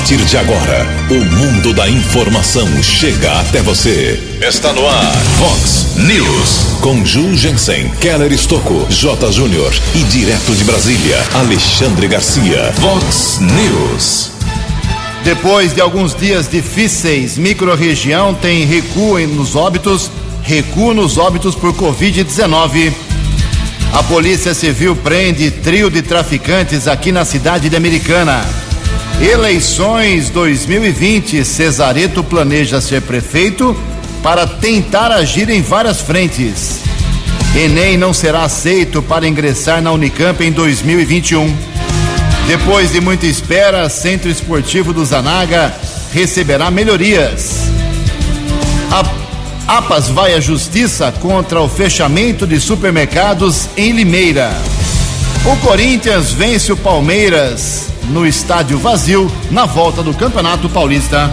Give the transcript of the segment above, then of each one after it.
partir de agora, o mundo da informação chega até você. Está no ar, Fox News. Com Ju Jensen, Keller Estocco, J. Júnior e direto de Brasília, Alexandre Garcia. Fox News. Depois de alguns dias difíceis, microrregião tem recuo nos óbitos, recuo nos óbitos por Covid-19. A Polícia Civil prende trio de traficantes aqui na cidade de Americana. Eleições 2020. Cesareto planeja ser prefeito para tentar agir em várias frentes. Enem não será aceito para ingressar na Unicamp em 2021. Depois de muita espera, Centro Esportivo do Zanaga receberá melhorias. A APAS vai à justiça contra o fechamento de supermercados em Limeira. O Corinthians vence o Palmeiras no estádio vazio na volta do Campeonato Paulista.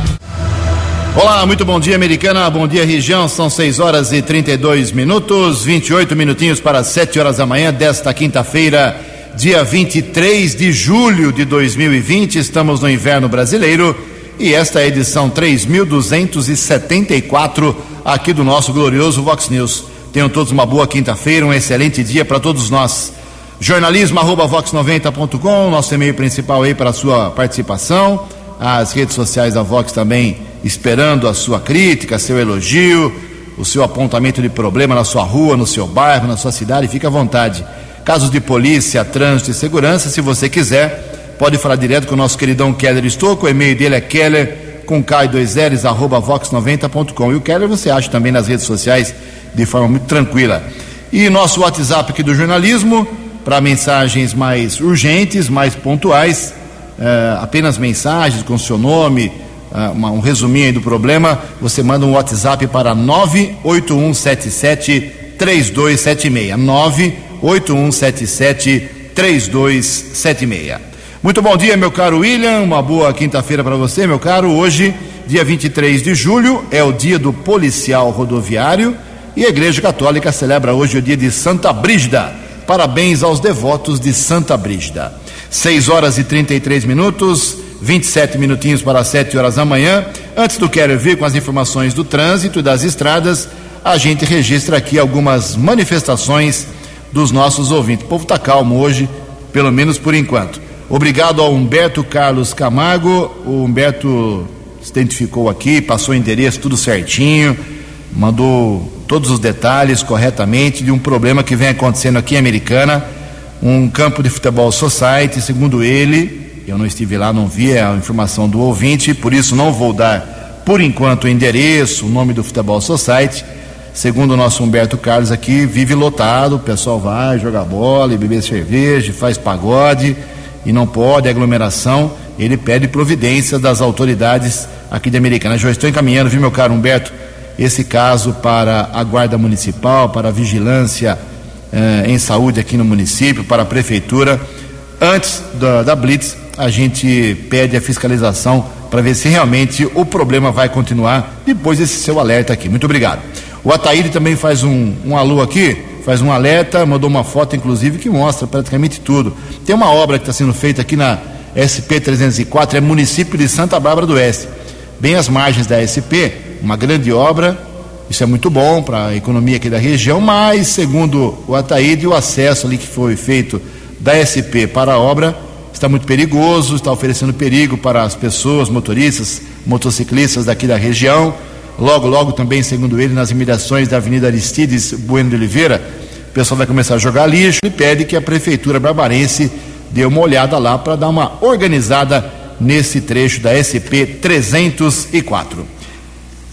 Olá, muito bom dia, Americana. Bom dia, região. São 6 horas e 32 minutos, 28 minutinhos para 7 horas da manhã desta quinta-feira, dia 23 de julho de 2020. Estamos no inverno brasileiro e esta é a edição 3274 aqui do nosso glorioso Vox News. Tenham todos uma boa quinta-feira, um excelente dia para todos nós. Jornalismo arroba vox90.com, nosso e-mail principal aí para a sua participação. As redes sociais da Vox também esperando a sua crítica, seu elogio, o seu apontamento de problema na sua rua, no seu bairro, na sua cidade, fique à vontade. Casos de polícia, trânsito e segurança, se você quiser, pode falar direto com o nosso queridão Keller Estouco, o e-mail dele é keller com K2Ls, arroba vox90.com. E o Keller você acha também nas redes sociais de forma muito tranquila. E nosso WhatsApp aqui do jornalismo, para mensagens mais urgentes, mais pontuais, uh, apenas mensagens com seu nome, uh, uma, um resuminho do problema, você manda um WhatsApp para 98177 3276. 98177 3276. Muito bom dia, meu caro William. Uma boa quinta-feira para você, meu caro. Hoje, dia 23 de julho, é o dia do policial rodoviário e a Igreja Católica celebra hoje o dia de Santa Brígida. Parabéns aos devotos de Santa Brígida. 6 horas e 33 minutos, 27 minutinhos para 7 horas da manhã. Antes do Quero Vir com as informações do trânsito e das estradas, a gente registra aqui algumas manifestações dos nossos ouvintes. O povo está calmo hoje, pelo menos por enquanto. Obrigado ao Humberto Carlos Camargo. O Humberto se identificou aqui, passou o endereço tudo certinho, mandou todos os detalhes corretamente de um problema que vem acontecendo aqui em Americana, um campo de futebol society, segundo ele, eu não estive lá, não vi a informação do ouvinte, por isso não vou dar por enquanto o endereço, o nome do futebol society. Segundo o nosso Humberto Carlos aqui, vive lotado, o pessoal vai jogar bola beber cerveja, faz pagode e não pode aglomeração. Ele pede providência das autoridades aqui de Americana. Já estou encaminhando, viu, meu caro Humberto, esse caso para a Guarda Municipal, para a Vigilância eh, em Saúde aqui no município, para a Prefeitura. Antes da, da Blitz, a gente pede a fiscalização para ver se realmente o problema vai continuar depois desse seu alerta aqui. Muito obrigado. O Ataíde também faz um, um alô aqui, faz um alerta, mandou uma foto, inclusive, que mostra praticamente tudo. Tem uma obra que está sendo feita aqui na SP 304, é município de Santa Bárbara do Oeste, bem às margens da SP, uma grande obra. Isso é muito bom para a economia aqui da região, mas, segundo o Ataíde, o acesso ali que foi feito da SP para a obra está muito perigoso, está oferecendo perigo para as pessoas, motoristas, motociclistas daqui da região. Logo, logo também, segundo ele, nas imediações da Avenida Aristides Bueno de Oliveira, o pessoal vai começar a jogar lixo e pede que a Prefeitura Barbarense dê uma olhada lá para dar uma organizada nesse trecho da SP 304.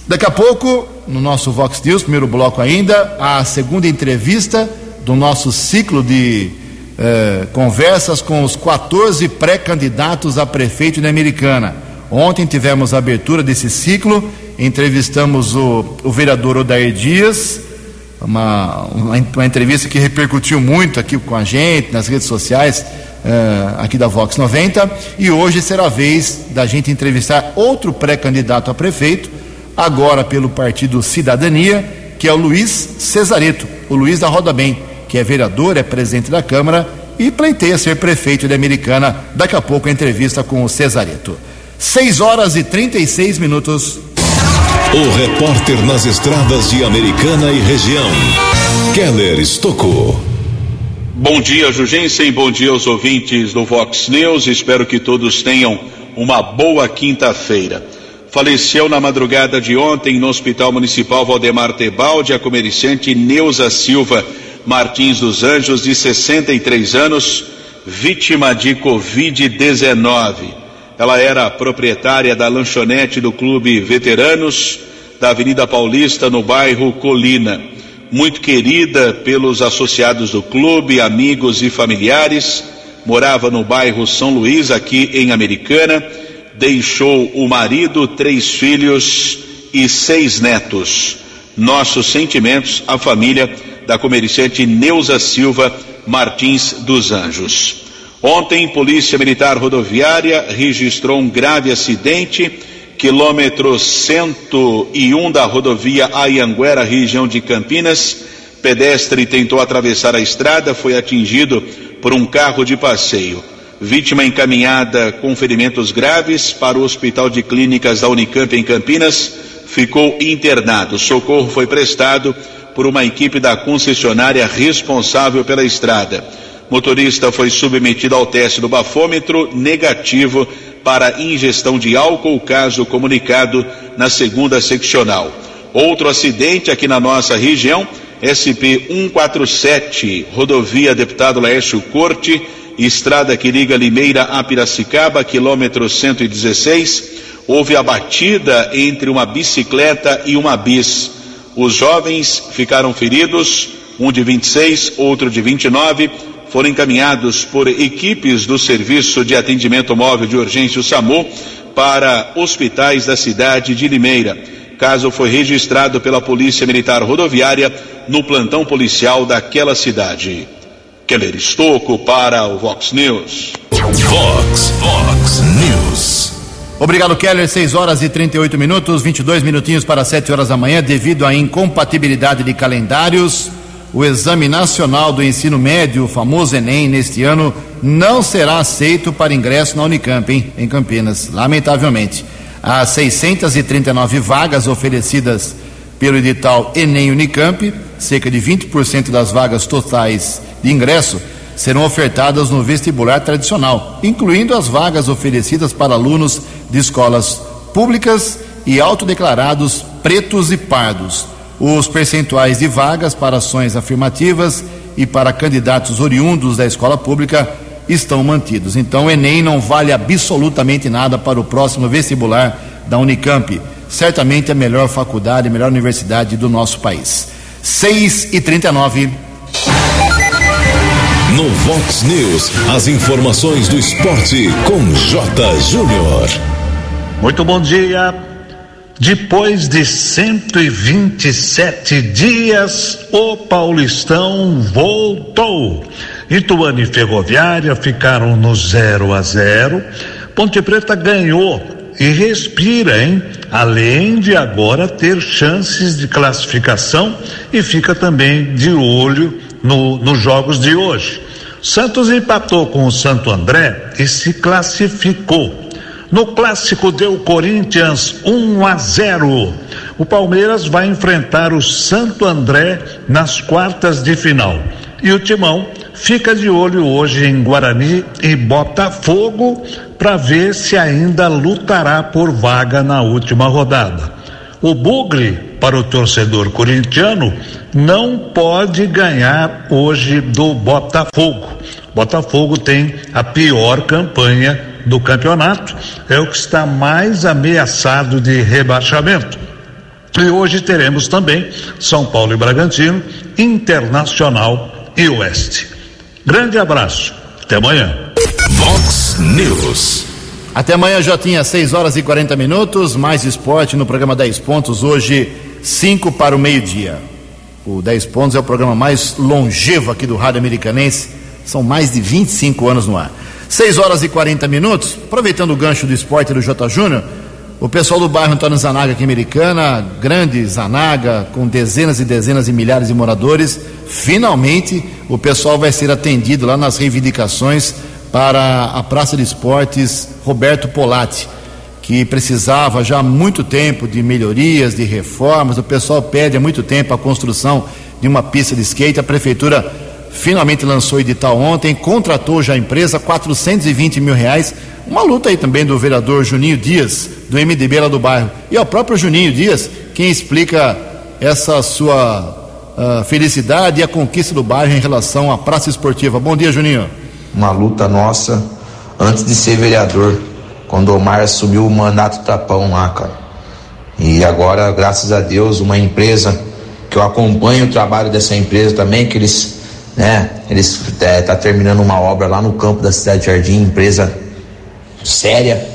Daqui a pouco, no nosso Vox News, primeiro bloco ainda, a segunda entrevista do nosso ciclo de eh, conversas com os 14 pré-candidatos a prefeito da Americana. Ontem tivemos a abertura desse ciclo entrevistamos o, o vereador Odair Dias, uma, uma, uma, entrevista que repercutiu muito aqui com a gente, nas redes sociais, uh, aqui da Vox 90, e hoje será a vez da gente entrevistar outro pré-candidato a prefeito, agora pelo partido Cidadania, que é o Luiz Cesareto, o Luiz da Roda Bem, que é vereador, é presidente da Câmara e pleiteia ser prefeito de Americana. Daqui a pouco a entrevista com o Cesareto. 6 horas e 36 minutos. O repórter nas estradas de Americana e região, Keller Estocou. Bom dia, Jugensen. Bom dia aos ouvintes do Vox News. Espero que todos tenham uma boa quinta-feira. Faleceu na madrugada de ontem no Hospital Municipal Valdemar Tebaldi a comerciante Neuza Silva Martins dos Anjos, de 63 anos, vítima de Covid-19. Ela era proprietária da lanchonete do Clube Veteranos da Avenida Paulista, no bairro Colina. Muito querida pelos associados do clube, amigos e familiares, morava no bairro São Luís, aqui em Americana. Deixou o marido, três filhos e seis netos. Nossos sentimentos à família da comerciante Neuza Silva Martins dos Anjos. Ontem, Polícia Militar Rodoviária registrou um grave acidente, quilômetro 101 da rodovia Ayanguera, região de Campinas. Pedestre tentou atravessar a estrada, foi atingido por um carro de passeio. Vítima encaminhada com ferimentos graves para o Hospital de Clínicas da Unicamp em Campinas, ficou internado. Socorro foi prestado por uma equipe da concessionária responsável pela estrada. Motorista foi submetido ao teste do bafômetro negativo para ingestão de álcool, caso comunicado na segunda seccional. Outro acidente aqui na nossa região, SP 147, rodovia Deputado Laércio Corte, estrada que liga Limeira a Piracicaba, quilômetro 116, houve a batida entre uma bicicleta e uma bis. Os jovens ficaram feridos, um de 26, outro de 29, foram encaminhados por equipes do Serviço de Atendimento Móvel de Urgência, o SAMU, para hospitais da cidade de Limeira. Caso foi registrado pela Polícia Militar Rodoviária no plantão policial daquela cidade. Keller Estocco para o Vox News. Vox, Vox News. Obrigado, Keller. 6 horas e 38 minutos, 22 minutinhos para 7 horas da manhã, devido à incompatibilidade de calendários. O Exame Nacional do Ensino Médio, o famoso Enem, neste ano, não será aceito para ingresso na Unicamp, hein, em Campinas, lamentavelmente. As 639 vagas oferecidas pelo edital Enem Unicamp, cerca de 20% das vagas totais de ingresso, serão ofertadas no vestibular tradicional, incluindo as vagas oferecidas para alunos de escolas públicas e autodeclarados pretos e pardos. Os percentuais de vagas para ações afirmativas e para candidatos oriundos da escola pública estão mantidos. Então, o Enem não vale absolutamente nada para o próximo vestibular da Unicamp. Certamente a melhor faculdade, a melhor universidade do nosso país. 6 e 39 No Vox News, as informações do esporte com J. Júnior. Muito bom dia. Depois de 127 dias, o Paulistão voltou. Ituano e Ferroviária ficaram no 0 a 0. Ponte Preta ganhou e respira, hein? Além de agora ter chances de classificação e fica também de olho no, nos jogos de hoje. Santos empatou com o Santo André e se classificou. No clássico deu Corinthians 1 a 0. O Palmeiras vai enfrentar o Santo André nas quartas de final. E o Timão fica de olho hoje em Guarani e Botafogo para ver se ainda lutará por vaga na última rodada. O Bugre, para o torcedor corintiano, não pode ganhar hoje do Botafogo. Botafogo tem a pior campanha do campeonato, é o que está mais ameaçado de rebaixamento. E hoje teremos também São Paulo e Bragantino, Internacional e Oeste. Grande abraço, até amanhã. Vox News. Até amanhã já tinha 6 horas e 40 minutos, mais esporte no programa 10 pontos, hoje 5 para o meio-dia. O 10 pontos é o programa mais longevo aqui do Rádio Americanense, são mais de 25 anos no ar. 6 horas e 40 minutos, aproveitando o gancho do esporte do J. Júnior, o pessoal do bairro Antônio Zanaga aqui Americana, grande Zanaga, com dezenas e dezenas e milhares de moradores, finalmente o pessoal vai ser atendido lá nas reivindicações para a Praça de Esportes Roberto Polatti, que precisava já há muito tempo de melhorias, de reformas. O pessoal pede há muito tempo a construção de uma pista de skate. A prefeitura finalmente lançou o edital ontem, contratou já a empresa, 420 mil reais. Uma luta aí também do vereador Juninho Dias, do MDB lá do bairro. E ao próprio Juninho Dias, quem explica essa sua uh, felicidade e a conquista do bairro em relação à praça esportiva. Bom dia, Juninho. Uma luta nossa antes de ser vereador, quando o Omar assumiu o mandato tapão lá, cara. E agora, graças a Deus, uma empresa que eu acompanho o trabalho dessa empresa também, que eles, né, eles é, tá terminando uma obra lá no campo da cidade de Jardim, empresa séria.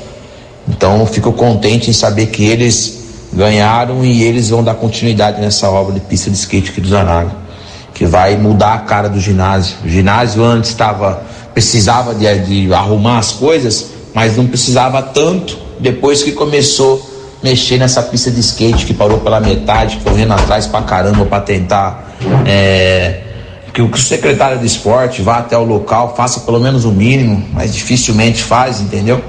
Então, fico contente em saber que eles ganharam e eles vão dar continuidade nessa obra de pista de skate aqui do Zanaga, que vai mudar a cara do ginásio. O ginásio antes estava precisava de, de, arrumar as coisas, mas não precisava tanto depois que começou mexer nessa pista de skate que parou pela metade, correndo atrás pra caramba para tentar é, que o secretário de esporte vá até o local, faça pelo menos o mínimo, mas dificilmente faz, entendeu?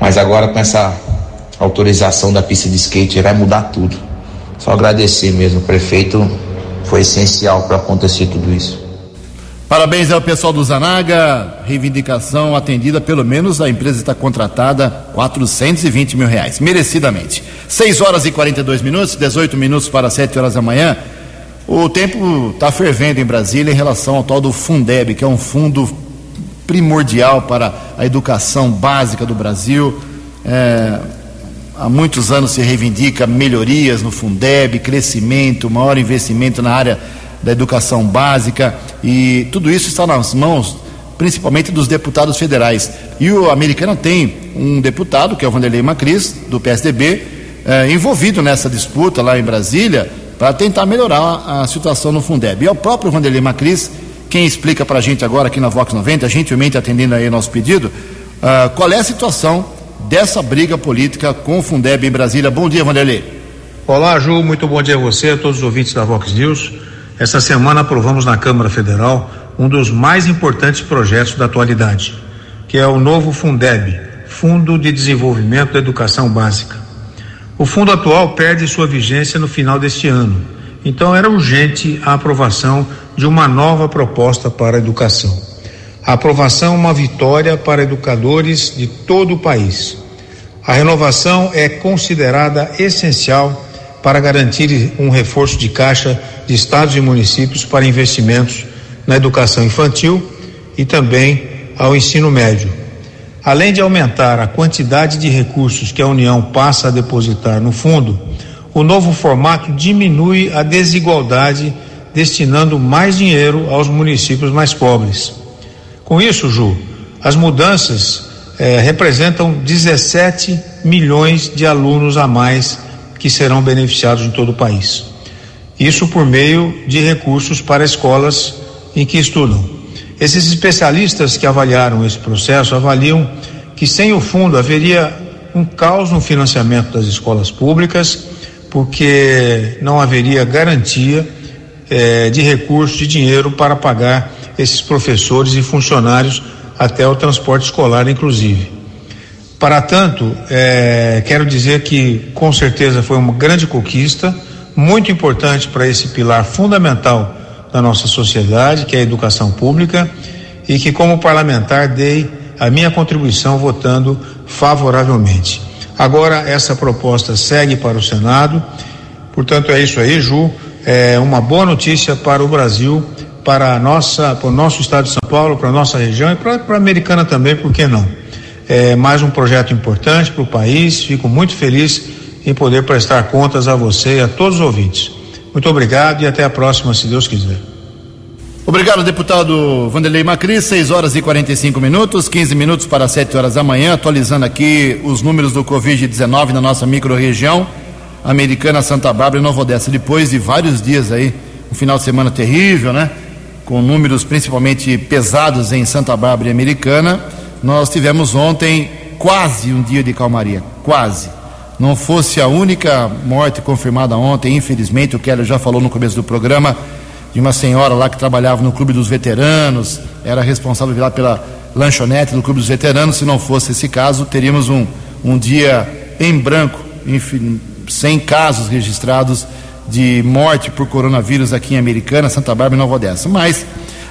Mas agora com essa autorização da pista de skate vai mudar tudo. Só agradecer mesmo, o prefeito foi essencial para acontecer tudo isso. Parabéns ao pessoal do Zanaga, reivindicação atendida, pelo menos a empresa está contratada 420 mil reais, merecidamente. 6 horas e 42 minutos, 18 minutos para 7 horas da manhã. O tempo está fervendo em Brasília em relação ao tal do Fundeb, que é um fundo primordial para a educação básica do Brasil. É, há muitos anos se reivindica melhorias no Fundeb, crescimento, maior investimento na área da educação básica e tudo isso está nas mãos principalmente dos deputados federais. E o americano tem um deputado, que é o Vanderlei Macris, do PSDB, eh, envolvido nessa disputa lá em Brasília para tentar melhorar a situação no Fundeb. E é o próprio Vanderlei Macris quem explica para a gente agora aqui na Vox 90, gentilmente atendendo aí nosso pedido, uh, qual é a situação dessa briga política com o Fundeb em Brasília. Bom dia, Vanderlei. Olá, Ju, muito bom dia a você, a todos os ouvintes da Vox News. Essa semana aprovamos na Câmara Federal um dos mais importantes projetos da atualidade, que é o novo Fundeb, Fundo de Desenvolvimento da Educação Básica. O fundo atual perde sua vigência no final deste ano, então era urgente a aprovação de uma nova proposta para a educação. A aprovação é uma vitória para educadores de todo o país. A renovação é considerada essencial para garantir um reforço de caixa de estados e municípios para investimentos na educação infantil e também ao ensino médio. Além de aumentar a quantidade de recursos que a União passa a depositar no fundo, o novo formato diminui a desigualdade, destinando mais dinheiro aos municípios mais pobres. Com isso, Ju, as mudanças eh, representam 17 milhões de alunos a mais que serão beneficiados em todo o país. Isso por meio de recursos para escolas em que estudam. Esses especialistas que avaliaram esse processo avaliam que sem o fundo haveria um caos no financiamento das escolas públicas, porque não haveria garantia eh, de recursos, de dinheiro para pagar esses professores e funcionários até o transporte escolar, inclusive. Para tanto, é, quero dizer que com certeza foi uma grande conquista, muito importante para esse pilar fundamental da nossa sociedade, que é a educação pública, e que, como parlamentar, dei a minha contribuição votando favoravelmente. Agora, essa proposta segue para o Senado, portanto, é isso aí, Ju. É uma boa notícia para o Brasil para a nossa, para o nosso estado de São Paulo, para a nossa região e para, para a Americana também, por que não? É mais um projeto importante para o país. Fico muito feliz em poder prestar contas a você e a todos os ouvintes. Muito obrigado e até a próxima, se Deus quiser. Obrigado, deputado Vanderlei Macri. 6 horas e 45 minutos, 15 minutos para 7 horas da manhã, atualizando aqui os números do Covid-19 na nossa microrregião. Americana, Santa Bárbara e Nova Odessa. Depois de vários dias aí, um final de semana terrível, né? com números principalmente pesados em Santa Bárbara e Americana, nós tivemos ontem quase um dia de calmaria, quase. Não fosse a única morte confirmada ontem, infelizmente, o Keller já falou no começo do programa, de uma senhora lá que trabalhava no Clube dos Veteranos, era responsável lá pela lanchonete do Clube dos Veteranos. Se não fosse esse caso, teríamos um, um dia em branco, enfim, sem casos registrados de morte por coronavírus aqui em Americana, Santa Bárbara e Nova Odessa. Mas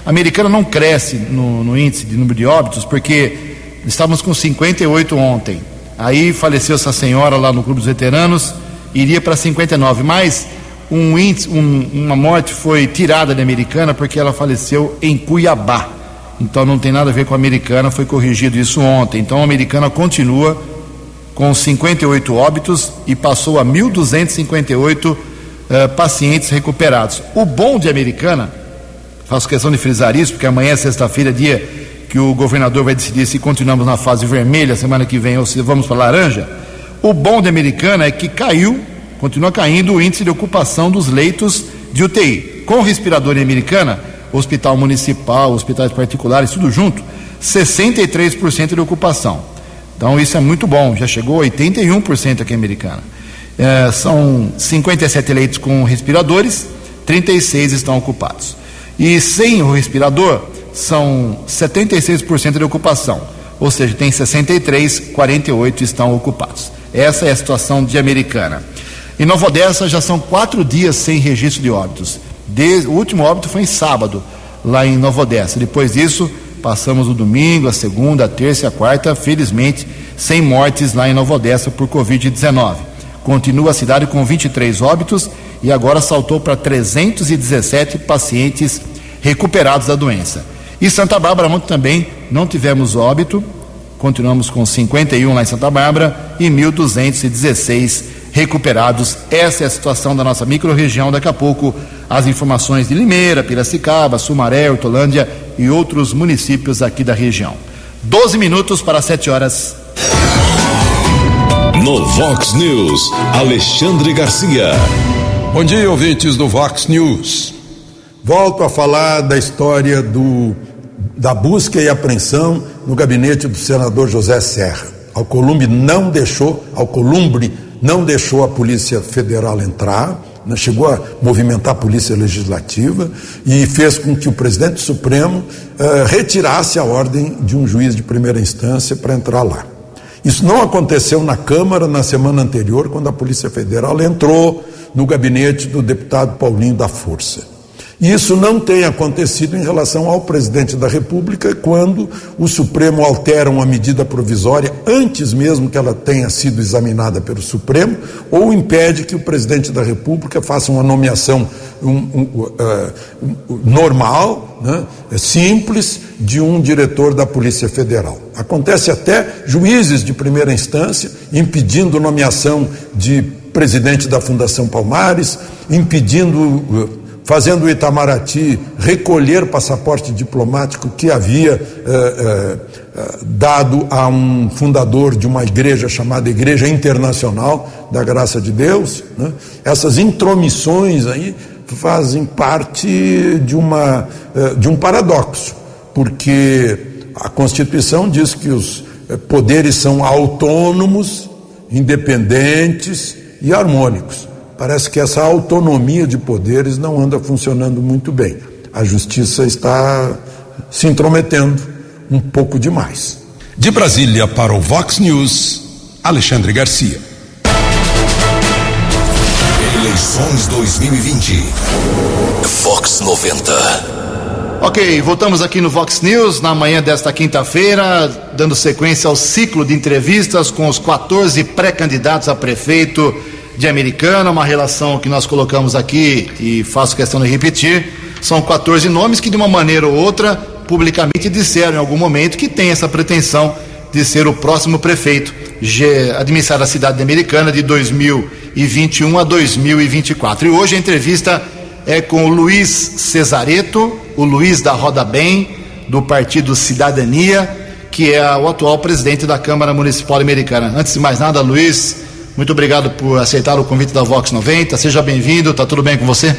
a Americana não cresce no, no índice de número de óbitos porque estávamos com 58 ontem. Aí faleceu essa senhora lá no Clube dos Veteranos, iria para 59. Mas um índice, um, uma morte foi tirada da Americana porque ela faleceu em Cuiabá. Então não tem nada a ver com a Americana, foi corrigido isso ontem. Então a Americana continua com 58 óbitos e passou a 1.258 uh, pacientes recuperados. O bom de Americana, faço questão de frisar isso, porque amanhã é sexta-feira, dia que o governador vai decidir se continuamos na fase vermelha semana que vem ou se vamos para laranja. O bom de Americana é que caiu, continua caindo o índice de ocupação dos leitos de UTI. Com respirador em Americana, hospital municipal, hospitais particulares, tudo junto, 63% de ocupação. Então isso é muito bom, já chegou a 81% aqui em Americana. É, são 57 leitos com respiradores, 36 estão ocupados. E sem o respirador, são 76% de ocupação, ou seja, tem 63, 48 estão ocupados. Essa é a situação de Americana. Em Nova Odessa já são quatro dias sem registro de óbitos. O último óbito foi em sábado, lá em Nova Odessa. Depois disso, passamos o domingo, a segunda, a terça e a quarta, felizmente, sem mortes lá em Nova Odessa por Covid-19. Continua a cidade com 23 óbitos e agora saltou para 317 pacientes recuperados da doença. E Santa Bárbara ontem também não tivemos óbito, continuamos com 51 lá em Santa Bárbara e 1.216 recuperados. Essa é a situação da nossa microrregião. Daqui a pouco as informações de Limeira, Piracicaba, Sumaré, Hortolândia e outros municípios aqui da região. 12 minutos para 7 horas. No Vox News, Alexandre Garcia. Bom dia, ouvintes do Vox News. Volto a falar da história do, da busca e apreensão no gabinete do senador José Serra. Alcolumbre não deixou, Alcolumbre não deixou a Polícia Federal entrar, né, chegou a movimentar a Polícia Legislativa e fez com que o presidente Supremo uh, retirasse a ordem de um juiz de primeira instância para entrar lá. Isso não aconteceu na Câmara na semana anterior, quando a Polícia Federal entrou no gabinete do deputado Paulinho da Força. E isso não tem acontecido em relação ao presidente da República, quando o Supremo altera uma medida provisória antes mesmo que ela tenha sido examinada pelo Supremo, ou impede que o presidente da República faça uma nomeação um, um, uh, normal, né, simples, de um diretor da Polícia Federal. Acontece até juízes de primeira instância impedindo nomeação de presidente da Fundação Palmares, impedindo uh, fazendo o Itamaraty recolher passaporte diplomático que havia eh, eh, dado a um fundador de uma igreja chamada Igreja Internacional da Graça de Deus. Né? Essas intromissões aí fazem parte de, uma, eh, de um paradoxo, porque a Constituição diz que os poderes são autônomos, independentes e harmônicos parece que essa autonomia de poderes não anda funcionando muito bem. A justiça está se intrometendo um pouco demais. De Brasília para o Vox News, Alexandre Garcia. Eleições 2020. Vox 90. Ok, voltamos aqui no Vox News na manhã desta quinta-feira, dando sequência ao ciclo de entrevistas com os 14 pré-candidatos a prefeito de Americana, uma relação que nós colocamos aqui e faço questão de repetir. São 14 nomes que, de uma maneira ou outra, publicamente disseram em algum momento que tem essa pretensão de ser o próximo prefeito, administrar a cidade americana de 2021 a 2024. E hoje a entrevista é com o Luiz Cesareto, o Luiz da Roda Bem, do Partido Cidadania, que é o atual presidente da Câmara Municipal Americana. Antes de mais nada, Luiz, muito obrigado por aceitar o convite da Vox 90. Seja bem-vindo, tá tudo bem com você?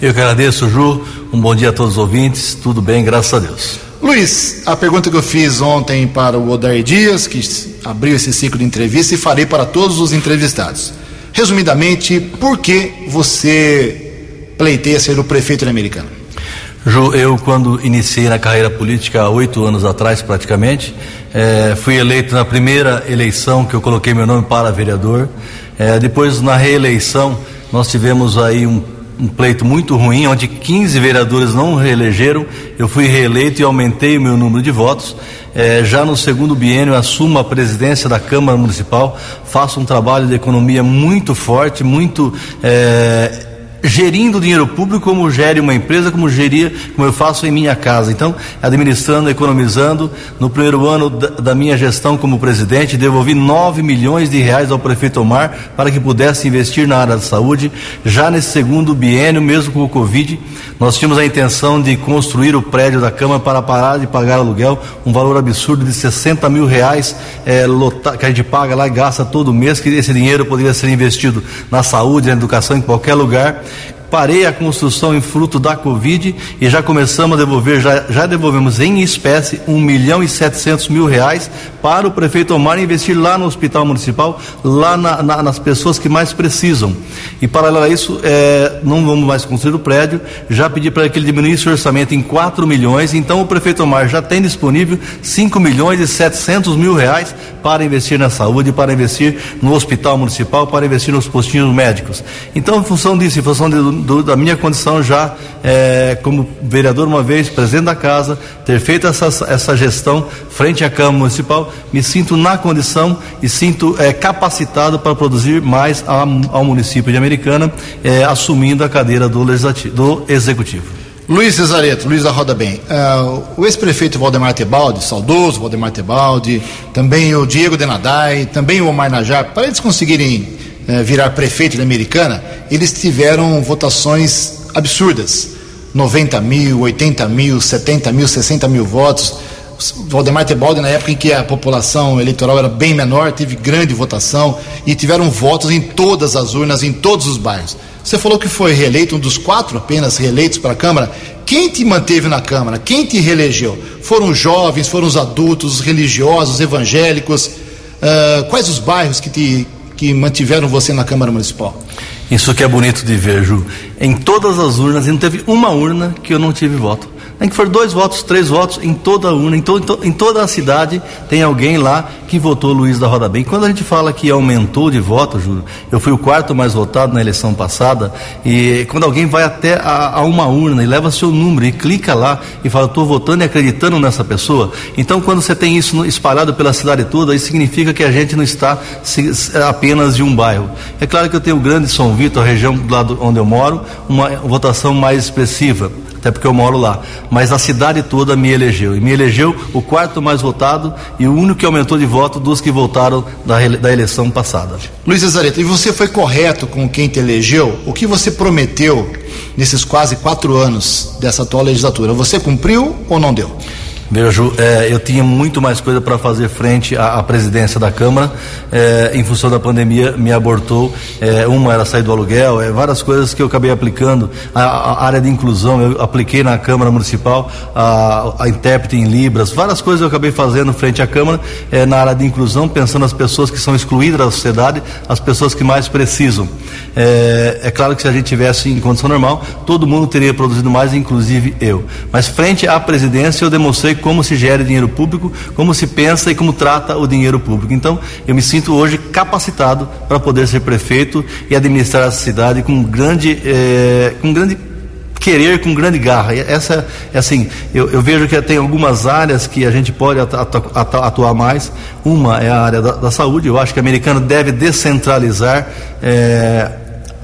Eu que agradeço, Ju. Um bom dia a todos os ouvintes. Tudo bem, graças a Deus. Luiz, a pergunta que eu fiz ontem para o Odair Dias, que abriu esse ciclo de entrevista, e farei para todos os entrevistados. Resumidamente, por que você pleiteia ser o prefeito americano? Ju, eu quando iniciei na carreira política há oito anos atrás, praticamente, É, fui eleito na primeira eleição que eu coloquei meu nome para vereador. É, depois, na reeleição, nós tivemos aí um, um, pleito muito ruim, onde 15 vereadores não reelegeram. Eu fui reeleito e aumentei o meu número de votos. É, já no segundo biênio assumo a presidência da Câmara Municipal, faço um trabalho de economia muito forte, muito é, gerindo o dinheiro público como gere uma empresa, como geria, como eu faço em minha casa. Então, administrando, economizando. No primeiro ano da, da, minha gestão como presidente, devolvi 9 milhões de reais ao prefeito Omar para que pudesse investir na área da saúde. Já nesse segundo biênio, mesmo com o Covid, nós tínhamos a intenção de construir o prédio da Câmara para parar de pagar aluguel, um valor absurdo de 60 mil reais é, que a gente paga lá e gasta todo mês, que esse dinheiro poderia ser investido na saúde, na educação, em qualquer lugar parei a construção em fruto da Covid e já começamos a devolver, já, já devolvemos em espécie um milhão e setecentos mil reais para o prefeito Omar investir lá no hospital municipal, lá na, na, nas pessoas que mais precisam. E paralelo a isso, é, não vamos mais construir o prédio, já pedi para que ele diminuísse o orçamento em 4 milhões, então o prefeito Omar já tem disponível 5 milhões e 700 mil reais para investir na saúde, para investir no hospital municipal, para investir nos postinhos médicos. Então, em função disso, em função de, do, da minha condição já é, como vereador uma vez, presidente da casa, ter feito essa, essa gestão frente à Câmara Municipal, me sinto na condição e sinto é, capacitado para produzir mais ao, ao município de Americana, é, assumindo a cadeira do, legislativo, do Executivo. Luiz Cesareto, Luiz da Roda Bem. Uh, o ex-prefeito Valdemar Tebaldi, saudoso Valdemar Tebaldi, também o Diego Denadai, também o Omar Najar, para eles conseguirem uh, virar prefeito da Americana, eles tiveram votações absurdas. 90 mil, 80 mil, 70 mil, 60 mil votos. Valdemar Tebaldi, na época em que a população eleitoral era bem menor, teve grande votação e tiveram votos em todas as urnas, em todos os bairros. Você falou que foi reeleito, um dos quatro apenas reeleitos para a Câmara. Quem te manteve na Câmara? Quem te reelegeu? Foram os jovens, foram os adultos, os religiosos, os evangélicos? Uh, quais os bairros que, te, que mantiveram você na Câmara Municipal? Isso que é bonito de ver, Ju. Em todas as urnas, não teve uma urna que eu não tive voto. Nem que for dois votos, três votos em toda a urna, em, to, em toda a cidade tem alguém lá que votou Luiz da Roda Bem. Quando a gente fala que aumentou de voto, Júlio, eu fui o quarto mais votado na eleição passada, e quando alguém vai até a, a uma urna e leva seu número e clica lá e fala, estou votando e acreditando nessa pessoa, então quando você tem isso espalhado pela cidade toda, isso significa que a gente não está apenas de um bairro. É claro que eu tenho o grande São Vitor, a região do lado onde eu moro, uma votação mais expressiva até porque eu moro lá. Mas a cidade toda me elegeu. E me elegeu o quarto mais votado e o único que aumentou de voto dos que votaram da, da eleição passada. Luiz Cesareto, e você foi correto com quem te elegeu? O que você prometeu nesses quase quatro anos dessa atual legislatura? Você cumpriu ou não deu? Vejo, é, eu tinha muito mais coisa para fazer frente à, à, presidência da Câmara, é, em função da pandemia, me abortou. É, uma era sair do aluguel, é, várias coisas que eu acabei aplicando. A, a, área de inclusão, eu apliquei na Câmara Municipal, a, a intérprete em Libras, várias coisas eu acabei fazendo frente à Câmara, é, na área de inclusão, pensando nas pessoas que são excluídas da sociedade, as pessoas que mais precisam. É, é claro que se a gente tivesse em condição normal, todo mundo teria produzido mais, inclusive eu. Mas frente à presidência, eu demonstrei como se gera dinheiro público, como se pensa e como trata o dinheiro público. Então, eu me sinto hoje capacitado para poder ser prefeito e administrar essa cidade com grande, é, com grande querer com grande garra. Essa, é assim, eu, eu, vejo que tem algumas áreas que a gente pode atuar mais. Uma é a área da, da saúde. Eu acho que a americana deve descentralizar. É,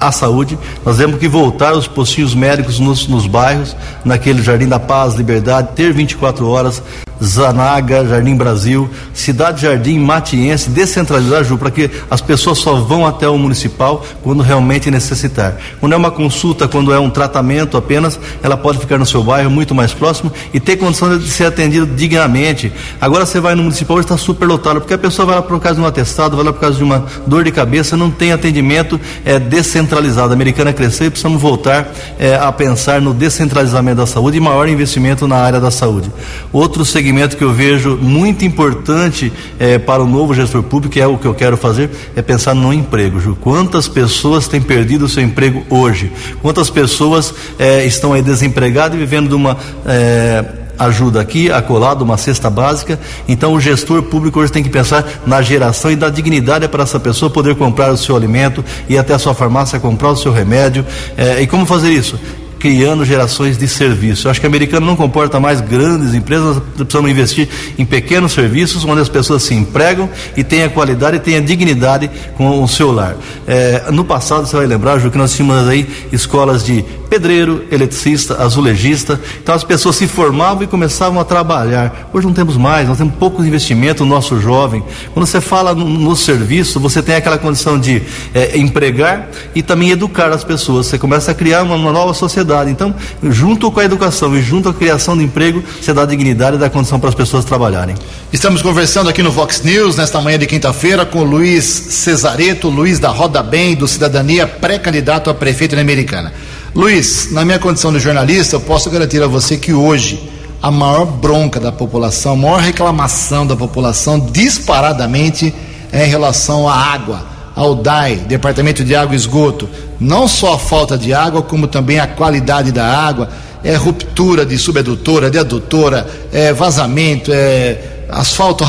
a saúde. Nós temos que voltar os postinhos médicos nos, nos bairros, naquele Jardim da Paz, Liberdade, ter 24 horas, Zanaga, Jardim Brasil, Cidade Jardim Matiense, descentralizar, Ju, para que as pessoas só vão até o municipal quando realmente necessitar. Quando é uma consulta, quando é um tratamento apenas, ela pode ficar no seu bairro, muito mais próximo e ter condição de ser atendido dignamente. Agora você vai no municipal, está super lotado, porque a pessoa vai lá por causa de um atestado, vai lá por causa de uma dor de cabeça, não tem atendimento é, descentralizado. A americana crescer e precisamos voltar é, a pensar no descentralizamento da saúde e maior investimento na área da saúde. Outro segmento segmento que eu vejo muito importante é, para o novo gestor público, é o que eu quero fazer, é pensar no emprego. Ju. Quantas pessoas têm perdido o seu emprego hoje? Quantas pessoas é, estão aí desempregadas e vivendo de uma. É, ajuda aqui, acolado, uma cesta básica. Então o gestor público hoje tem que pensar na geração e da dignidade para essa pessoa poder comprar o seu alimento, ir até a sua farmácia comprar o seu remédio. É, e como fazer isso? Criando gerações de serviço. Eu acho que o americano não comporta mais grandes empresas, precisamos investir em pequenos serviços onde as pessoas se empregam e tenham qualidade e tenham dignidade com o seu lar. É, no passado, você vai lembrar, Ju, que nós tínhamos aí escolas de pedreiro, eletricista, azulejista. Então as pessoas se formavam e começavam a trabalhar. Hoje não temos mais, nós temos pouco investimento no nosso jovem. Quando você fala no, no serviço, você tem aquela condição de é, empregar e também educar as pessoas. Você começa a criar uma, uma nova sociedade Então, junto com a educação e junto a criação de emprego, você dá dignidade e dá condição para as pessoas trabalharem. Estamos conversando aqui no Vox News, nesta manhã de quinta-feira, com Luiz Cesareto, Luiz da Roda Bem, do Cidadania, pré-candidato a prefeito na Americana. Luiz, na minha condição de jornalista, eu posso garantir a você que hoje a maior bronca da população, a maior reclamação da população, disparadamente, é em relação à água ao DAI, Departamento de Água e Esgoto, não só a falta de água, como também a qualidade da água, é ruptura de subedutora, de adutora, é vazamento, é asfalto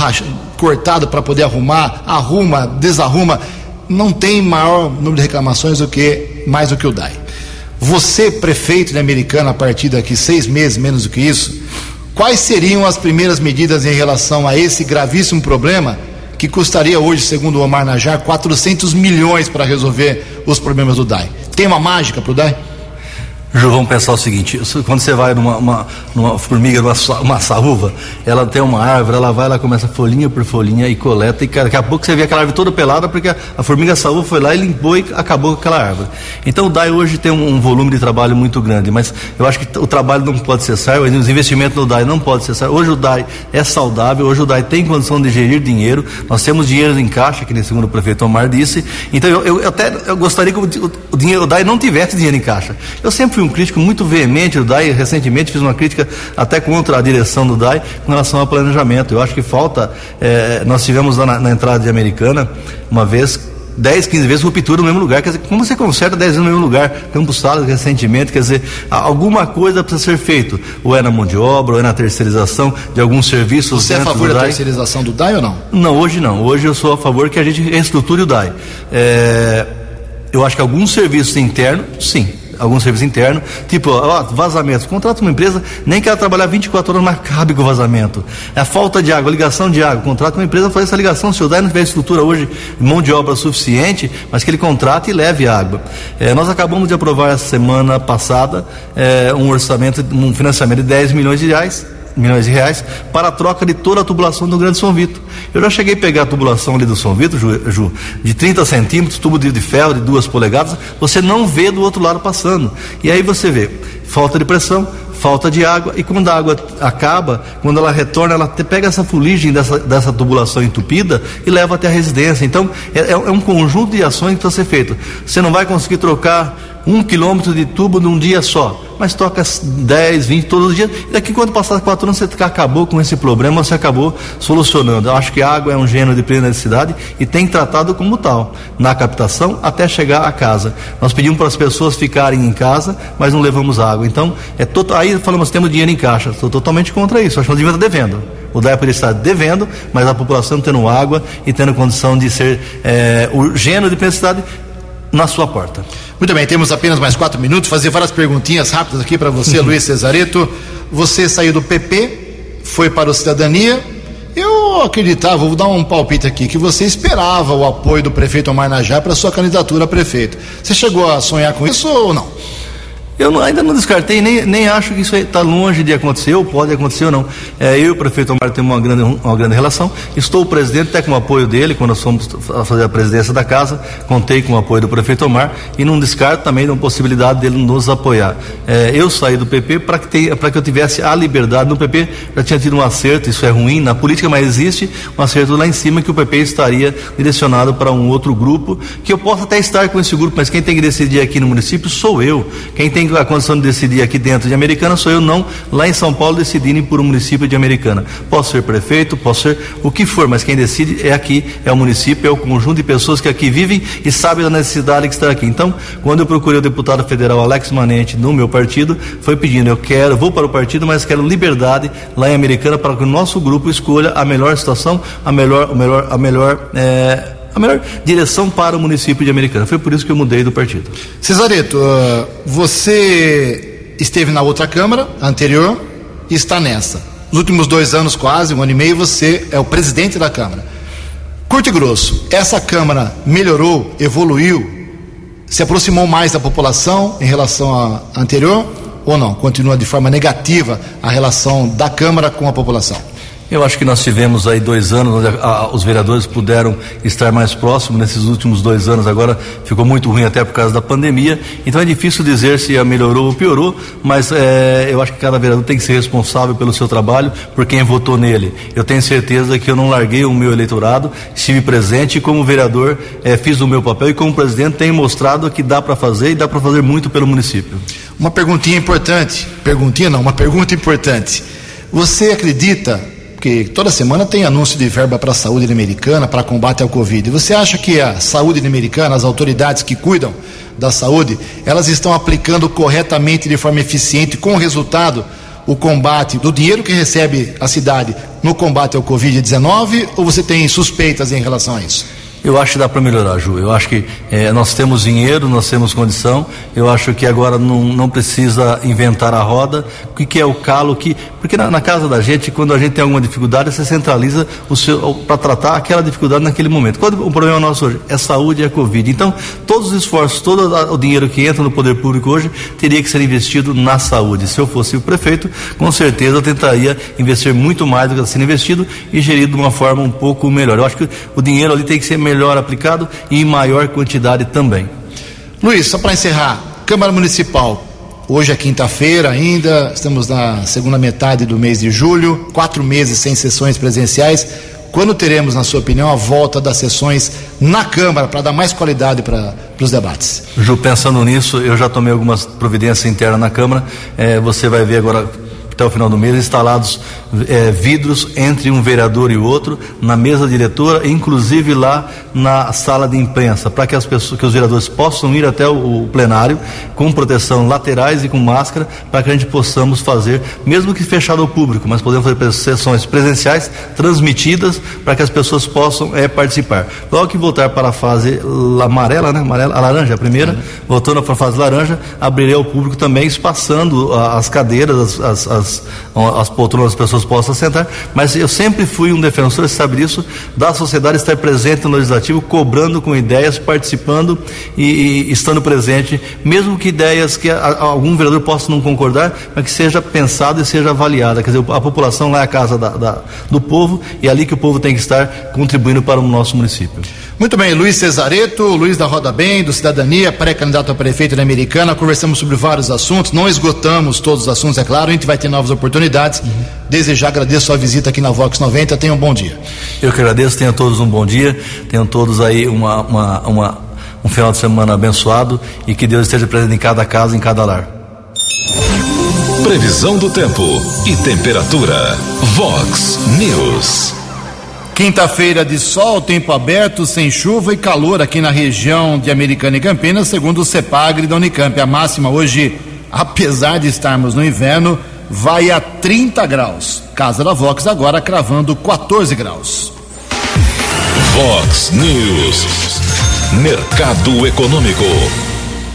cortado para poder arrumar, arruma, desarruma. Não tem maior número de reclamações do que mais do que o DAI. Você, prefeito de Americana, a partir daqui seis meses, menos do que isso, quais seriam as primeiras medidas em relação a esse gravíssimo problema que custaria hoje, segundo o Omar Najar, 400 milhões para resolver os problemas do DAI. Tem uma mágica para o DAI? Ju, vamos pensar o seguinte: quando você vai numa, uma, numa formiga, numa uma saúva, ela tem uma árvore, ela vai, ela começa folhinha por folhinha e coleta, e daqui a pouco você vê aquela árvore toda pelada, porque a, a formiga saúva foi lá e limpou e acabou com aquela árvore. Então o DAI hoje tem um, um, volume de trabalho muito grande, mas eu acho que o trabalho não pode cessar, os investimentos no DAI não podem cessar. Hoje o DAI é saudável, hoje o DAI tem condição de gerir dinheiro, nós temos dinheiro em caixa, que nem segundo o prefeito Omar disse, então eu, eu, até eu gostaria que o, o, dinheiro, o DAI não tivesse dinheiro em caixa. Eu sempre fui um crítico muito veemente do DAI, recentemente fiz uma crítica até contra a direção do DAI com relação ao planejamento. Eu acho que falta, eh, nós tivemos lá na, na entrada de Americana, uma vez 10, 15 vezes ruptura no mesmo lugar. Quer dizer, como você conserta 10 vezes no mesmo lugar? Campos Salas recentemente, quer dizer, alguma coisa precisa ser feito. Ou é na mão de obra, ou é na terceirização de alguns serviços. Você é a favor da terceirização do DAI ou não? Não, hoje não. Hoje eu sou a favor que a gente reestruture o DAI. É, eu acho que alguns serviços internos, sim algum serviço interno, tipo, ó, vazamentos. Contrata uma empresa, nem quer trabalhar 24 horas, mas cabe com o vazamento. É a falta de água, ligação de água. Contrata uma empresa fazer essa ligação. Se o DAI não tiver estrutura hoje, mão de obra suficiente, mas que ele contrate e leve água. É, nós acabamos de aprovar essa semana passada é, um orçamento, um financiamento de 10 milhões de reais milhões de reais para a troca de toda a tubulação do Grande São Vito. Eu já cheguei a pegar a tubulação ali do São Vito, Ju, Ju de 30 centímetros, tubo de, ferro de duas polegadas, você não vê do outro lado passando. E aí você vê falta de pressão, falta de água, e quando a água acaba, quando ela retorna, ela pega essa fuligem dessa, dessa tubulação entupida e leva até a residência. Então, é, é um conjunto de ações que precisa ser feito. Você não vai conseguir trocar um quilômetro de tubo num dia só, mas toca 10, 20 todos os dias. E daqui quando passar quatro anos, você acabou com esse problema, você acabou solucionando. Eu acho que a água é um gênero de plena necessidade e tem tratado como tal, na captação até chegar à casa. Nós pedimos para as pessoas ficarem em casa, mas não levamos água. Então, é total, aí falamos, temos dinheiro em caixa. Estou totalmente contra isso. Acho que nós devíamos estar devendo. O DAE poderia estar devendo, mas a população tendo água e tendo condição de ser é, o gênero de necessidade na sua porta. Muito bem, temos apenas mais quatro minutos. Fazer várias perguntinhas rápidas aqui para você, Luiz Cesareto. Você saiu do PP, foi para o Cidadania. Eu acreditava, vou dar um palpite aqui, que você esperava o apoio do prefeito Omar Najá para sua candidatura a prefeito. Você chegou a sonhar com isso ou não? Eu não, ainda não descartei, nem, nem acho que isso está longe de acontecer, ou pode acontecer ou não. É, eu e o prefeito Omar temos uma grande, uma grande relação. Estou o presidente, até com o apoio dele, quando nós fomos fazer a presidência da casa, contei com o apoio do prefeito Omar e não descarto também uma possibilidade dele nos apoiar. É, eu saí do PP para que, que eu tivesse a liberdade. No PP já tinha tido um acerto, isso é ruim na política, mas existe um acerto lá em cima que o PP estaria direcionado para um outro grupo, que eu posso até estar com esse grupo, mas quem tem que decidir aqui no município sou eu. Quem tem tem a condição de decidir aqui dentro de Americana sou eu, não lá em São Paulo decidirem por um município de Americana. Posso ser prefeito, posso ser o que for, mas quem decide é aqui, é o município, é o conjunto de pessoas que aqui vivem e sabem da necessidade que está aqui. Então, quando eu procurei o deputado federal Alex Manente no meu partido, foi pedindo, eu quero, vou para o partido, mas quero liberdade lá em Americana para que o nosso grupo escolha a melhor situação, a melhor, o melhor, a melhor é, a melhor direção para o município de Americana. Foi por isso que eu mudei do partido. Cesareto, uh, você esteve na outra Câmara, anterior, e está nessa. Nos últimos dois anos, quase, um ano e meio, você é o presidente da Câmara. Curto e grosso, essa Câmara melhorou, evoluiu, se aproximou mais da população em relação à anterior ou não? Continua de forma negativa a relação da Câmara com a população? Eu acho que nós tivemos aí dois anos onde a, a, os vereadores puderam estar mais próximos nesses últimos dois anos. Agora ficou muito ruim até por causa da pandemia. Então é difícil dizer se melhorou ou piorou, mas é, eu acho que cada vereador tem que ser responsável pelo seu trabalho, por quem votou nele. Eu tenho certeza que eu não larguei o meu eleitorado, estive presente e como vereador é, fiz o meu papel e como presidente tenho mostrado que dá para fazer e dá para fazer muito pelo município. Uma perguntinha importante, perguntinha não, uma pergunta importante. Você acredita porque toda semana tem anúncio de verba para a saúde americana, para combate ao Covid. Você acha que a saúde americana, as autoridades que cuidam da saúde, elas estão aplicando corretamente, de forma eficiente, com resultado, o combate do dinheiro que recebe a cidade no combate ao Covid-19? Ou você tem suspeitas em relação a isso? Eu acho que dá para melhorar, Ju. Eu acho que é, nós temos dinheiro, nós temos condição. Eu acho que agora não, não precisa inventar a roda. O que, que é o calo? Que, porque na, na, casa da gente, quando a gente tem alguma dificuldade, você centraliza para tratar aquela dificuldade naquele momento. Quando o problema nosso hoje é saúde e é Covid. Então, todos os esforços, todo o dinheiro que entra no poder público hoje teria que ser investido na saúde. Se eu fosse o prefeito, com certeza eu tentaria investir muito mais do que está sendo investido e gerido de uma forma um pouco melhor. Eu acho que o dinheiro ali tem que ser melhor aplicado e em maior quantidade também. Luiz, só para encerrar, Câmara Municipal, hoje é quinta-feira ainda, estamos na segunda metade do mês de julho, quatro meses sem sessões presenciais. Quando teremos, na sua opinião, a volta das sessões na Câmara para dar mais qualidade para os debates? Ju, pensando nisso, eu já tomei algumas providências internas na Câmara. É, você vai ver agora até o final do mês, instalados é, vidros entre um vereador e outro, na mesa diretora, inclusive lá na sala de imprensa, para que as pessoas, que os vereadores possam ir até o, o, plenário com proteção laterais e com máscara, para que a gente possamos fazer, mesmo que fechado ao público, mas podemos fazer sessões presenciais transmitidas para que as pessoas possam é, participar. Logo que voltar para a fase amarela, né? Amarela, a laranja, a primeira, voltando para a fase laranja, abrirei ao público também, espaçando as cadeiras, as, as as, as poltronas as pessoas possam sentar, mas eu sempre fui um defensor, você sabe disso, da sociedade estar presente no legislativo, cobrando com ideias, participando e, e estando presente, mesmo que ideias que a, algum vereador possa não concordar, mas que seja pensada e seja avaliada. Quer dizer, a população lá é a casa da, da, do povo e é ali que o povo tem que estar contribuindo para o nosso município. Muito bem, Luiz Cesareto, Luiz da Roda Bem, do Cidadania, pré-candidato a prefeito da Americana, conversamos sobre vários assuntos, não esgotamos todos os assuntos, é claro, a gente vai ter novas oportunidades. Uhum. Desde já agradeço a sua visita aqui na Vox 90, tenham um bom dia. Eu que agradeço, tenham todos um bom dia, tenham todos aí uma, uma, uma, um final de semana abençoado e que Deus esteja presente em cada casa, em cada lar. Previsão do tempo e temperatura. Vox News. Quinta-feira de sol, tempo aberto, sem chuva e calor aqui na região de Americana e Campinas, segundo o CEPAGRE da Unicamp. A máxima hoje, apesar de estarmos no inverno, vai a 30 graus. Casa da Vox agora cravando 14 graus. Vox News. Mercado Econômico.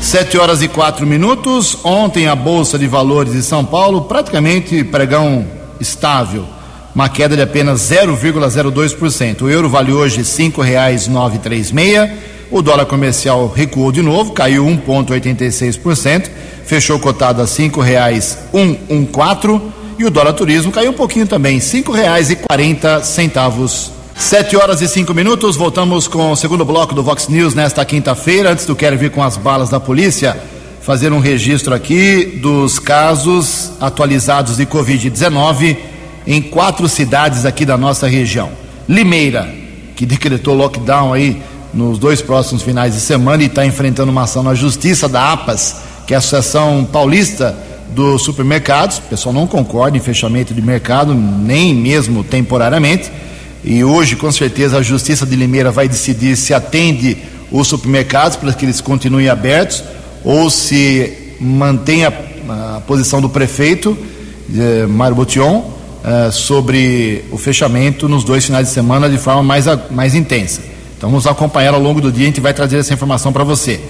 Sete horas e quatro minutos. Ontem a Bolsa de Valores de São Paulo praticamente pregão estável uma queda de apenas 0,02%. O euro vale hoje R$ 5,936. O dólar comercial recuou de novo, caiu 1,86%, fechou cotado a R$ 5,114 e o dólar turismo caiu um pouquinho também, R$ 5,40. Sete horas e cinco minutos, voltamos com o segundo bloco do Vox News nesta quinta-feira. Antes do Quero Vir com as balas da polícia, fazer um registro aqui dos casos atualizados de Covid-19 em quatro cidades aqui da nossa região. Limeira, que decretou lockdown aí nos dois próximos finais de semana e está enfrentando uma ação na justiça da APAS, que é a Associação Paulista dos Supermercados. O pessoal não concorda em fechamento de mercado, nem mesmo temporariamente. E hoje, com certeza, a Justiça de Limeira vai decidir se atende os supermercados para que eles continuem abertos ou se mantém a, a posição do prefeito, eh, Mário Botion, eh, sobre o fechamento nos dois finais de semana de forma mais, mais intensa. Então vamos acompanhar ao longo do dia, a gente vai trazer essa informação para você.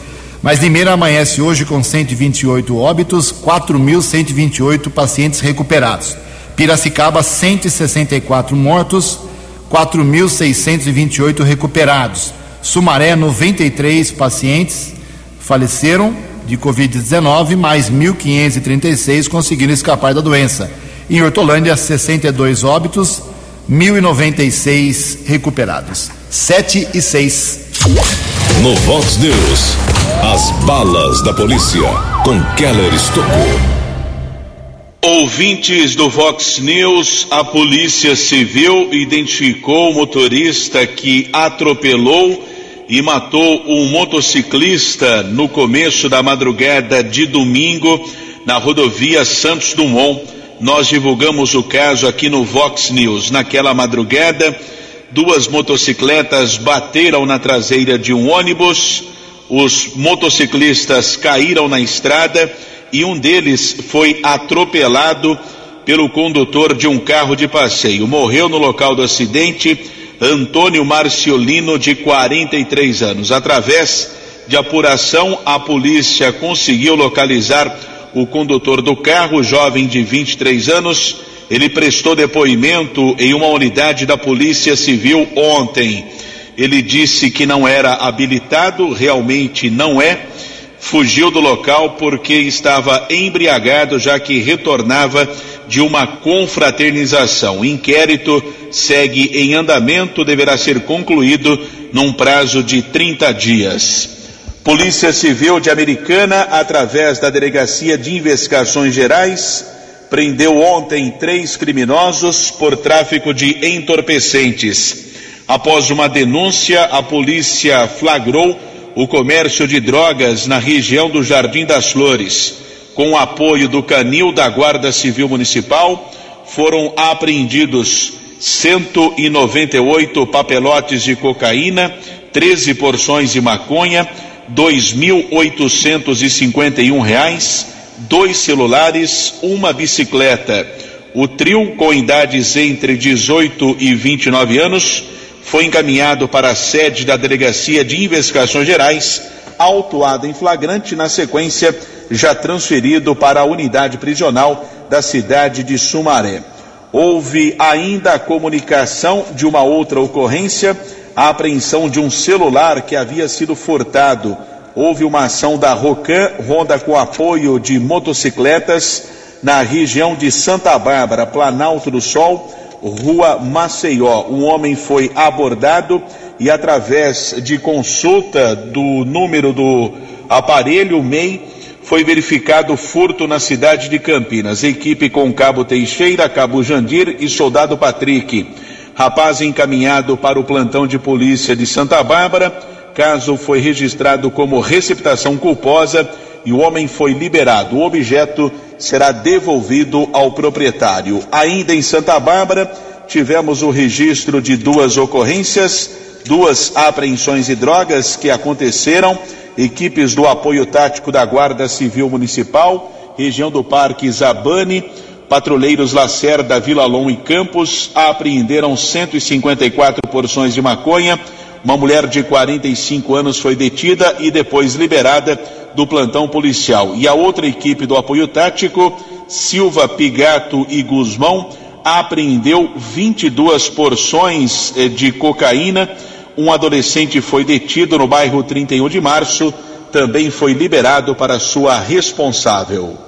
Mas Limeira amanhece hoje com 128 óbitos, 4.128 pacientes recuperados. Piracicaba, 164 mortos, 4.628 recuperados. Sumaré, 93 pacientes faleceram de Covid-19, mais 1.536 conseguiram escapar da doença. Em Hortolândia, 62 óbitos, 1.096 recuperados. 7 e 6. No Vox News, as balas da polícia com Keller Estocou. Ouvintes do Vox News, a Polícia Civil identificou o motorista que atropelou e matou um motociclista no começo da madrugada de domingo na rodovia Santos Dumont. Nós divulgamos o caso aqui no Vox News. Naquela madrugada, duas motocicletas bateram na traseira de um ônibus, os motociclistas caíram na estrada e um deles foi atropelado pelo condutor de um carro de passeio. Morreu no local do acidente Antônio Marciolino, de 43 anos. Através de apuração, a polícia conseguiu localizar o condutor do carro, jovem de 23 anos. Ele prestou depoimento em uma unidade da Polícia Civil ontem. Ele disse que não era habilitado, realmente não é fugiu do local porque estava embriagado, já que retornava de uma confraternização. O inquérito segue em andamento, deverá ser concluído num prazo de 30 dias. Polícia Civil de Americana, através da Delegacia de Investigações Gerais, prendeu ontem três criminosos por tráfico de entorpecentes. Após uma denúncia, a polícia flagrou o comércio de drogas na região do Jardim das Flores. Com o apoio do Canil da Guarda Civil Municipal, foram apreendidos 198 papelotes de cocaína, 13 porções de maconha, 2.851, reais, dois celulares, uma bicicleta. O trio, com idades entre 18 e 29 anos, foi encaminhado para a sede da Delegacia de Investigações Gerais, autuado em flagrante, na sequência, já transferido para a unidade prisional da cidade de Sumaré. Houve ainda a comunicação de uma outra ocorrência, a apreensão de um celular que havia sido furtado. Houve uma ação da Rocan, ronda com apoio de motocicletas, na região de Santa Bárbara, Planalto do Sol Rua Maceió. Um homem foi abordado e, através de consulta do número do aparelho MEI, foi verificado furto na cidade de Campinas. Equipe com Cabo Teixeira, Cabo Jandir e Soldado Patrick. Rapaz encaminhado para o plantão de polícia de Santa Bárbara. Caso foi registrado como receptação culposa e o homem foi liberado. O objeto será devolvido ao proprietário. Ainda em Santa Bárbara, tivemos o registro de duas ocorrências, duas apreensões de drogas que aconteceram. Equipes do apoio tático da Guarda Civil Municipal, região do Parque Zabane, patrulheiros Lacerda, Vila Lom e Campos apreenderam 154 porções de maconha. Uma mulher de 45 anos foi detida e depois liberada do plantão policial. E a outra equipe do apoio tático, Silva, Pigato e Guzmão, apreendeu 22 porções eh, de cocaína. Um adolescente foi detido no bairro 31 de março, também foi liberado para sua responsável.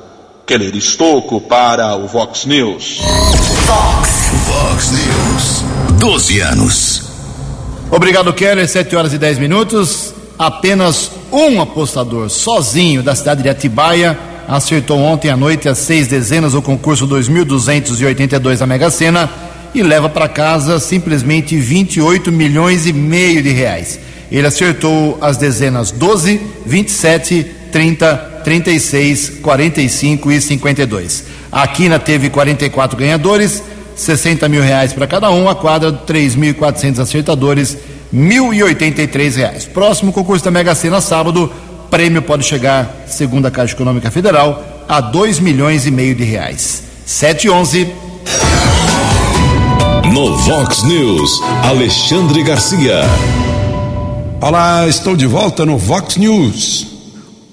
Keller Estocco para o Vox News. Vox, Vox News. 12 anos. Obrigado, Keller. 7 horas e 10 minutos. Apenas um apostador sozinho da cidade de Atibaia acertou ontem à noite as seis dezenas o concurso 2282 da Mega Sena e leva para casa simplesmente 28 milhões e meio de reais. Ele acertou as dezenas 12, 27, 30, 36, 45 e 52. A Quina teve 44 ganhadores, 60 mil reais para cada um, a quadra 3.400 acertadores, 1.083 reais. Próximo concurso da Mega Sena sábado, prêmio pode chegar, segundo a Caixa Econômica Federal, a 2 milhões e meio de reais. 7 e 11. No Vox News, Alexandre Garcia. Olá, estou de volta no Vox News.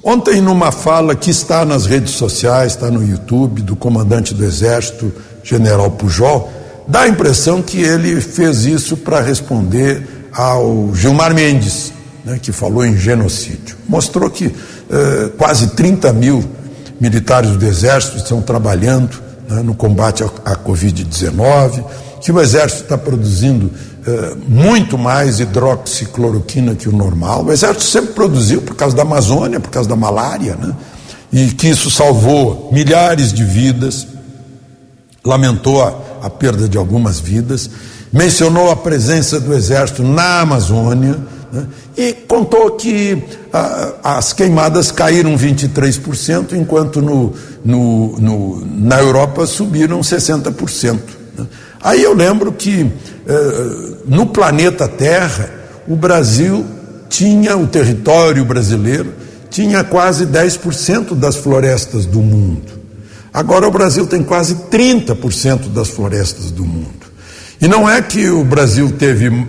Ontem, numa fala que está nas redes sociais, está no YouTube, do comandante do Exército, General Pujol, dá a impressão que ele fez isso para responder ao Gilmar Mendes, né, que falou em genocídio. Mostrou que eh, quase 30 mil militares do Exército estão trabalhando né, no combate à Covid-19, que o Exército está produzindo muito mais hidroxicloroquina que o normal. O Exército sempre produziu por causa da Amazônia, por causa da malária, né? e que isso salvou milhares de vidas, lamentou a, a perda de algumas vidas, mencionou a presença do Exército na Amazônia. Né? E contou que ah, as queimadas caíram 23%, enquanto no, no, no, na Europa subiram 60%. Né? Aí eu lembro que eh, no planeta Terra, o Brasil tinha, o território brasileiro, tinha quase 10% das florestas do mundo. Agora o Brasil tem quase 30% das florestas do mundo. E não é que o Brasil teve uh,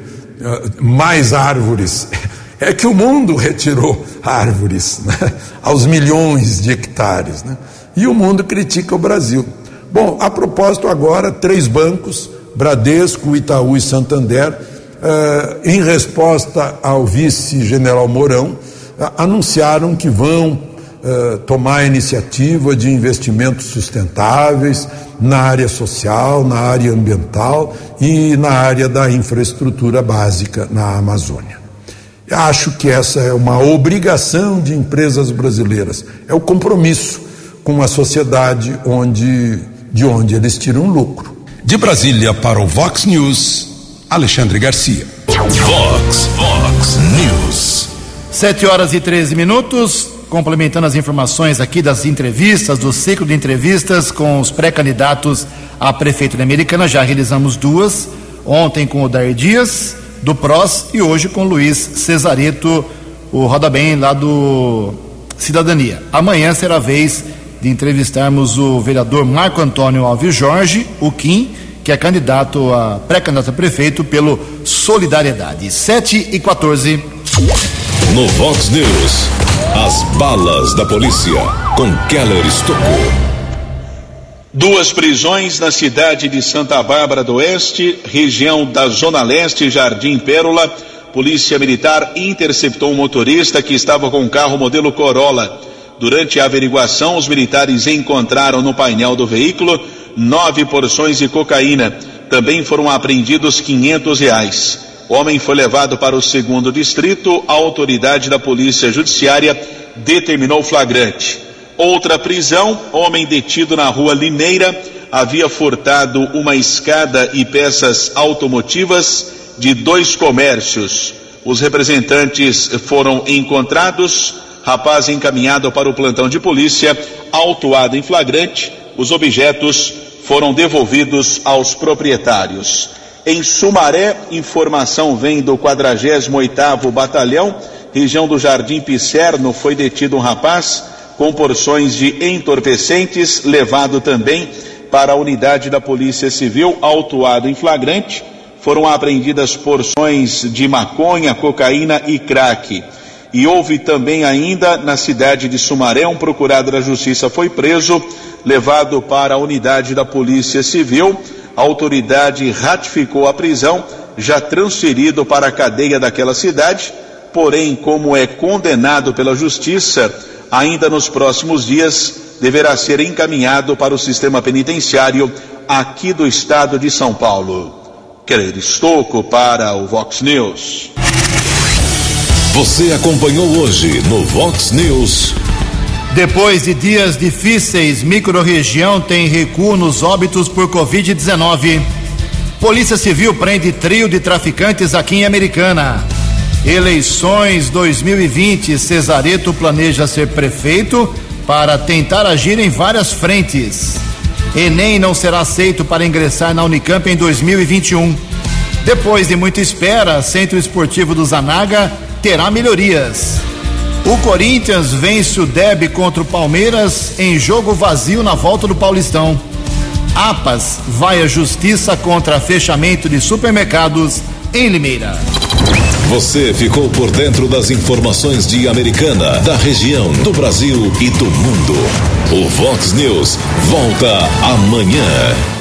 mais árvores, é que o mundo retirou árvores né, aos milhões de hectares. Né, e o mundo critica o Brasil. Bom, a propósito, agora, três bancos, Bradesco, Itaú e Santander, uh, em resposta ao vice-general Mourão, uh, anunciaram que vão Uh, tomar a iniciativa de investimentos sustentáveis na área social, na área ambiental e na área da infraestrutura básica na Amazônia. Acho que essa é uma obrigação de empresas brasileiras, é o compromisso com a sociedade onde, de onde eles tiram lucro. De Brasília para o Vox News, Alexandre Garcia. Vox, Vox News. 7 horas e 13 minutos complementando as informações aqui das entrevistas, do ciclo de entrevistas com os pré-candidatos a prefeito da Americana. Já realizamos duas, ontem com o Dair Dias, do PROS, e hoje com o Luiz Cesareto, o Roda Bem, lá do Cidadania. Amanhã será a vez de entrevistarmos o vereador Marco Antônio Alves Jorge, o Kim, que é candidato a pré-candidato a prefeito pelo Solidariedade. 7 e 14. No Vox News, as balas da polícia com Keller Estocou. Duas prisões na cidade de Santa Bárbara do Oeste, região da Zona Leste, Jardim Pérola. Polícia Militar interceptou um motorista que estava com um carro modelo Corolla. Durante a averiguação, os militares encontraram no painel do veículo nove porções de cocaína. Também foram apreendidos 500 reais. O homem foi levado para o segundo distrito. A autoridade da Polícia Judiciária determinou flagrante. Outra prisão: homem detido na rua Limeira havia furtado uma escada e peças automotivas de dois comércios. Os representantes foram encontrados. Rapaz encaminhado para o plantão de polícia, autuado em flagrante. Os objetos foram devolvidos aos proprietários. Em Sumaré, informação vem do 48º Batalhão, região do Jardim Picerno, foi detido um rapaz com porções de entorpecentes, levado também para a unidade da Polícia Civil, autuado em flagrante. Foram apreendidas porções de maconha, cocaína e crack. E houve também ainda na cidade de Sumaré, um procurado da Justiça foi preso, levado para a unidade da Polícia Civil a autoridade ratificou a prisão, já transferido para a cadeia daquela cidade, porém, como é condenado pela justiça, ainda nos próximos dias deverá ser encaminhado para o sistema penitenciário aqui do estado de São Paulo. Querer Estocco para o Vox News. Você acompanhou hoje no Vox News. Depois de dias difíceis, microrregião tem recuo nos óbitos por Covid-19. Polícia Civil prende trio de traficantes aqui em Americana. Eleições 2020, Cesareto planeja ser prefeito para tentar agir em várias frentes. Enem não será aceito para ingressar na Unicamp em 2021. Depois de muita espera, Centro Esportivo do Zanaga terá melhorias. O Corinthians vence o Deb contra o Palmeiras em jogo vazio na volta do Paulistão. APAS vai à justiça contra fechamento de supermercados em Limeira. Você ficou por dentro das informações de Americana, da região, do Brasil e do mundo. O Vox News volta amanhã.